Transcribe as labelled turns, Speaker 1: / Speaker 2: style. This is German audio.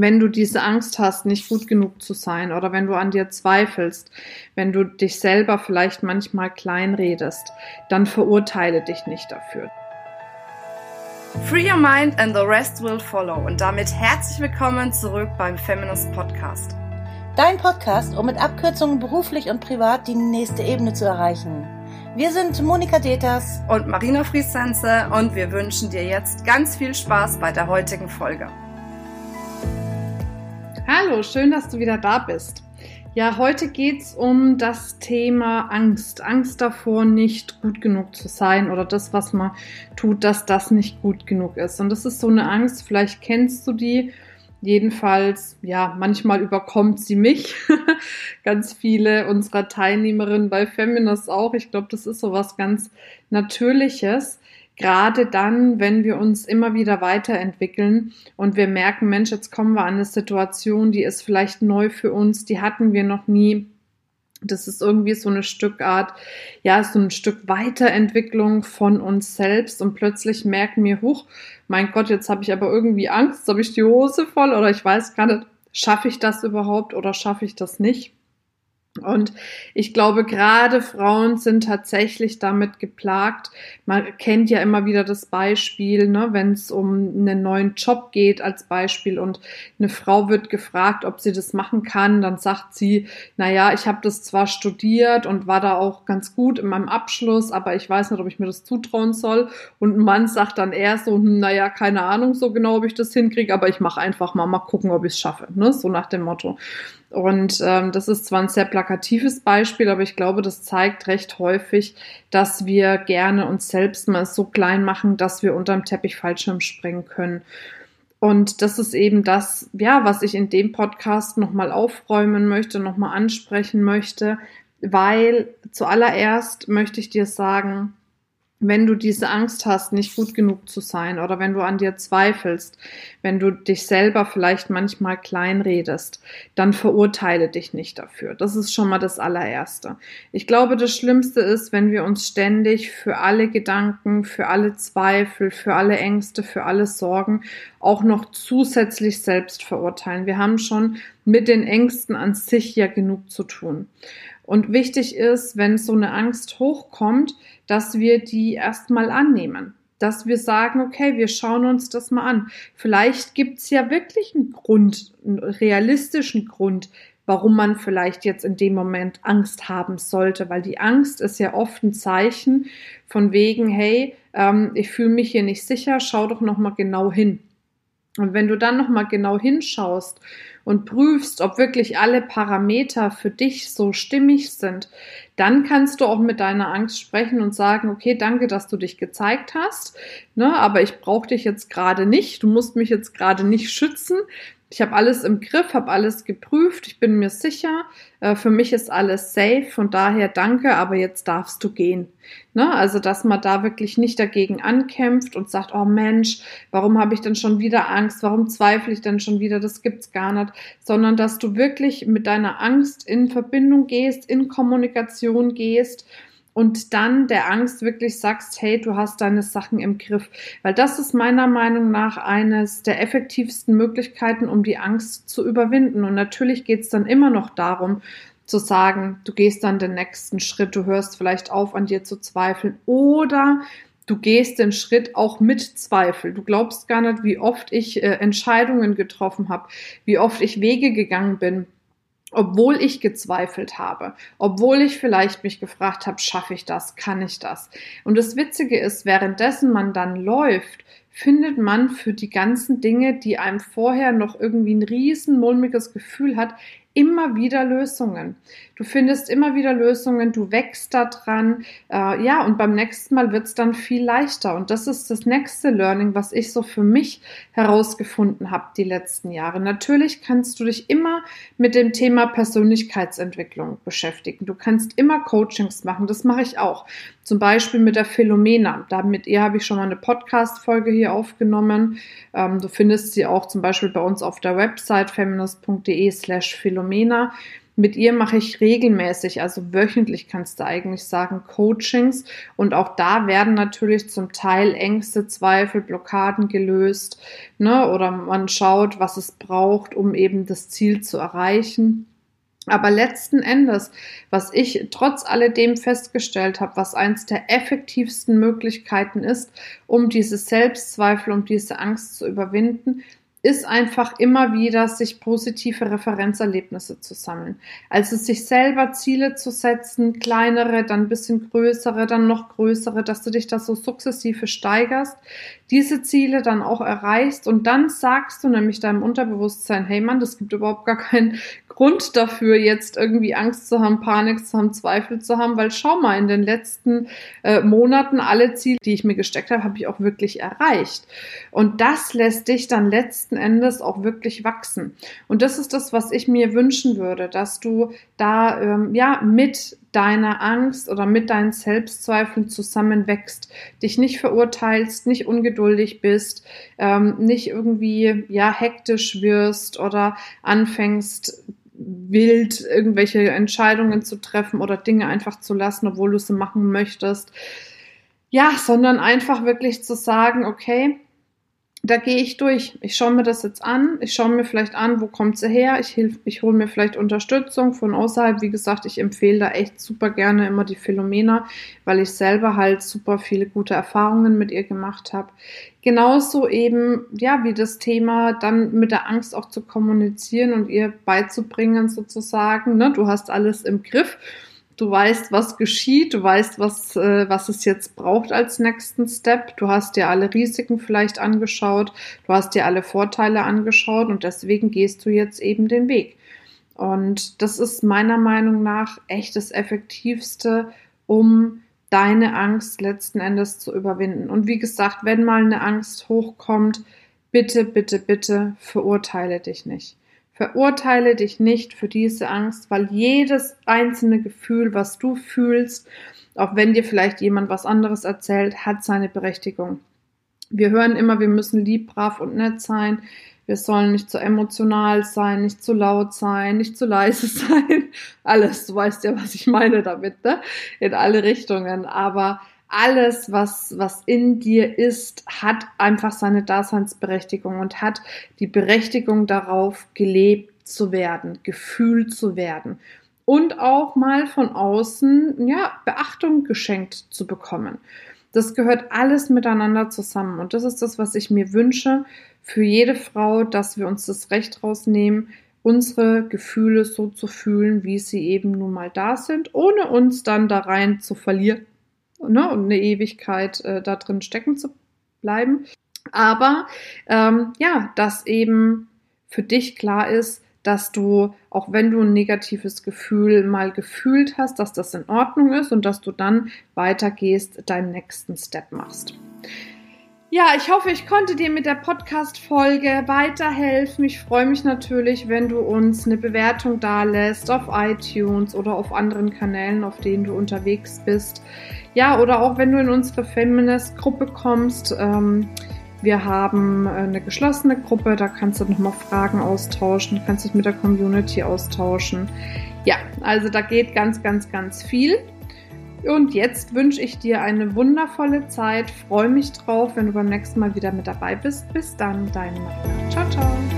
Speaker 1: wenn du diese Angst hast, nicht gut genug zu sein oder wenn du an dir zweifelst, wenn du dich selber vielleicht manchmal kleinredest, dann verurteile dich nicht dafür.
Speaker 2: Free your mind and the rest will follow. Und damit herzlich willkommen zurück beim Feminist Podcast.
Speaker 3: Dein Podcast, um mit Abkürzungen beruflich und privat die nächste Ebene zu erreichen. Wir sind Monika Deters
Speaker 2: und Marina Friesense und wir wünschen dir jetzt ganz viel Spaß bei der heutigen Folge.
Speaker 1: Hallo, schön, dass du wieder da bist. Ja, heute geht es um das Thema Angst. Angst davor, nicht gut genug zu sein oder das, was man tut, dass das nicht gut genug ist. Und das ist so eine Angst, vielleicht kennst du die. Jedenfalls, ja, manchmal überkommt sie mich. ganz viele unserer Teilnehmerinnen bei Feminist auch. Ich glaube, das ist so was ganz Natürliches gerade dann, wenn wir uns immer wieder weiterentwickeln und wir merken, Mensch, jetzt kommen wir an eine Situation, die ist vielleicht neu für uns, die hatten wir noch nie. Das ist irgendwie so eine Stückart, ja, so ein Stück Weiterentwicklung von uns selbst und plötzlich merken wir, huch, mein Gott, jetzt habe ich aber irgendwie Angst, habe ich die Hose voll oder ich weiß gar nicht, schaffe ich das überhaupt oder schaffe ich das nicht? Und ich glaube, gerade Frauen sind tatsächlich damit geplagt. Man kennt ja immer wieder das Beispiel, ne, wenn es um einen neuen Job geht als Beispiel und eine Frau wird gefragt, ob sie das machen kann, dann sagt sie, na ja, ich habe das zwar studiert und war da auch ganz gut in meinem Abschluss, aber ich weiß nicht, ob ich mir das zutrauen soll. Und ein Mann sagt dann eher so, hm, na ja, keine Ahnung so genau, ob ich das hinkriege, aber ich mache einfach mal, mal gucken, ob ich es schaffe, ne, so nach dem Motto. Und ähm, das ist zwar ein sehr plakatives Beispiel, aber ich glaube, das zeigt recht häufig, dass wir gerne uns selbst mal so klein machen, dass wir unterm Teppich Fallschirm springen können. Und das ist eben das, ja, was ich in dem Podcast nochmal aufräumen möchte, nochmal ansprechen möchte, weil zuallererst möchte ich dir sagen, wenn du diese Angst hast, nicht gut genug zu sein oder wenn du an dir zweifelst, wenn du dich selber vielleicht manchmal kleinredest, dann verurteile dich nicht dafür. Das ist schon mal das allererste. Ich glaube, das Schlimmste ist, wenn wir uns ständig für alle Gedanken, für alle Zweifel, für alle Ängste, für alle Sorgen auch noch zusätzlich selbst verurteilen. Wir haben schon mit den Ängsten an sich ja genug zu tun. Und wichtig ist, wenn so eine Angst hochkommt, dass wir die erstmal annehmen. Dass wir sagen, okay, wir schauen uns das mal an. Vielleicht gibt's ja wirklich einen Grund, einen realistischen Grund, warum man vielleicht jetzt in dem Moment Angst haben sollte, weil die Angst ist ja oft ein Zeichen von wegen, hey, ähm, ich fühle mich hier nicht sicher, schau doch noch mal genau hin. Und wenn du dann noch mal genau hinschaust und prüfst, ob wirklich alle Parameter für dich so stimmig sind, dann kannst du auch mit deiner Angst sprechen und sagen, okay, danke, dass du dich gezeigt hast, ne, aber ich brauche dich jetzt gerade nicht, du musst mich jetzt gerade nicht schützen, ich habe alles im Griff, habe alles geprüft, ich bin mir sicher, äh, für mich ist alles safe, von daher danke, aber jetzt darfst du gehen. Ne? Also, dass man da wirklich nicht dagegen ankämpft und sagt, oh Mensch, warum habe ich denn schon wieder Angst, warum zweifle ich denn schon wieder, das gibt's gar nicht, sondern dass du wirklich mit deiner Angst in Verbindung gehst, in Kommunikation gehst und dann der Angst wirklich sagst, hey, du hast deine Sachen im Griff. Weil das ist meiner Meinung nach eines der effektivsten Möglichkeiten, um die Angst zu überwinden. Und natürlich geht es dann immer noch darum, zu sagen, du gehst dann den nächsten Schritt, du hörst vielleicht auf, an dir zu zweifeln oder du gehst den Schritt auch mit Zweifel. Du glaubst gar nicht, wie oft ich äh, Entscheidungen getroffen habe, wie oft ich Wege gegangen bin, obwohl ich gezweifelt habe, obwohl ich vielleicht mich gefragt habe, schaffe ich das, kann ich das? Und das Witzige ist, währenddessen man dann läuft, findet man für die ganzen Dinge, die einem vorher noch irgendwie ein riesen mulmiges Gefühl hat, immer wieder Lösungen. Du findest immer wieder Lösungen, du wächst da dran, äh, ja, und beim nächsten Mal wird es dann viel leichter. Und das ist das nächste Learning, was ich so für mich herausgefunden habe die letzten Jahre. Natürlich kannst du dich immer mit dem Thema Persönlichkeitsentwicklung beschäftigen. Du kannst immer Coachings machen, das mache ich auch. Zum Beispiel mit der Philomena. Da mit ihr habe ich schon mal eine Podcast-Folge hier aufgenommen. Ähm, du findest sie auch zum Beispiel bei uns auf der Website feminist.de slash Philomena. Mit ihr mache ich regelmäßig, also wöchentlich kannst du eigentlich sagen, Coachings. Und auch da werden natürlich zum Teil Ängste, Zweifel, Blockaden gelöst. Ne? Oder man schaut, was es braucht, um eben das Ziel zu erreichen. Aber letzten Endes, was ich trotz alledem festgestellt habe, was eins der effektivsten Möglichkeiten ist, um diese Selbstzweifel, um diese Angst zu überwinden, ist einfach immer wieder, sich positive Referenzerlebnisse zu sammeln. Also sich selber Ziele zu setzen, kleinere, dann ein bisschen größere, dann noch größere, dass du dich da so sukzessive steigerst, diese Ziele dann auch erreichst und dann sagst du nämlich deinem Unterbewusstsein, hey Mann, das gibt überhaupt gar keinen Grund dafür, jetzt irgendwie Angst zu haben, Panik zu haben, Zweifel zu haben, weil schau mal, in den letzten äh, Monaten alle Ziele, die ich mir gesteckt habe, habe ich auch wirklich erreicht. Und das lässt dich dann letzten Endes auch wirklich wachsen. Und das ist das, was ich mir wünschen würde, dass du da ähm, ja mit deiner Angst oder mit deinen Selbstzweifeln zusammenwächst, dich nicht verurteilst, nicht ungeduldig bist, ähm, nicht irgendwie ja hektisch wirst oder anfängst wild irgendwelche Entscheidungen zu treffen oder Dinge einfach zu lassen, obwohl du sie machen möchtest. Ja, sondern einfach wirklich zu sagen, okay, da gehe ich durch. Ich schaue mir das jetzt an. Ich schaue mir vielleicht an, wo kommt sie her. Ich hilf, ich hole mir vielleicht Unterstützung von außerhalb. Wie gesagt, ich empfehle da echt super gerne immer die Philomena, weil ich selber halt super viele gute Erfahrungen mit ihr gemacht habe. Genauso eben, ja, wie das Thema dann mit der Angst auch zu kommunizieren und ihr beizubringen sozusagen. Ne? Du hast alles im Griff du weißt, was geschieht, du weißt, was, äh, was es jetzt braucht als nächsten Step. Du hast dir alle Risiken vielleicht angeschaut, du hast dir alle Vorteile angeschaut und deswegen gehst du jetzt eben den Weg. Und das ist meiner Meinung nach echt das Effektivste, um deine Angst letzten Endes zu überwinden. Und wie gesagt, wenn mal eine Angst hochkommt, bitte, bitte, bitte verurteile dich nicht. Verurteile dich nicht für diese Angst, weil jedes einzelne Gefühl, was du fühlst, auch wenn dir vielleicht jemand was anderes erzählt, hat seine Berechtigung. Wir hören immer, wir müssen lieb, brav und nett sein. Wir sollen nicht zu emotional sein, nicht zu laut sein, nicht zu leise sein. Alles, du weißt ja, was ich meine damit, ne? In alle Richtungen. Aber alles, was, was in dir ist, hat einfach seine Daseinsberechtigung und hat die Berechtigung darauf, gelebt zu werden, gefühlt zu werden und auch mal von außen, ja, Beachtung geschenkt zu bekommen. Das gehört alles miteinander zusammen und das ist das, was ich mir wünsche für jede Frau, dass wir uns das Recht rausnehmen, unsere Gefühle so zu fühlen, wie sie eben nun mal da sind, ohne uns dann da rein zu verlieren ne, und eine Ewigkeit äh, da drin stecken zu bleiben. Aber ähm, ja, dass eben für dich klar ist, dass du, auch wenn du ein negatives Gefühl mal gefühlt hast, dass das in Ordnung ist und dass du dann weitergehst, deinen nächsten Step machst. Ja, ich hoffe, ich konnte dir mit der Podcast-Folge weiterhelfen. Ich freue mich natürlich, wenn du uns eine Bewertung da lässt auf iTunes oder auf anderen Kanälen, auf denen du unterwegs bist. Ja, oder auch wenn du in unsere Feminist-Gruppe kommst. Ähm, wir haben eine geschlossene Gruppe, da kannst du nochmal Fragen austauschen, kannst dich mit der Community austauschen. Ja, also da geht ganz, ganz, ganz viel. Und jetzt wünsche ich dir eine wundervolle Zeit. Freue mich drauf, wenn du beim nächsten Mal wieder mit dabei bist. Bis dann, deine Maria. Ciao, ciao.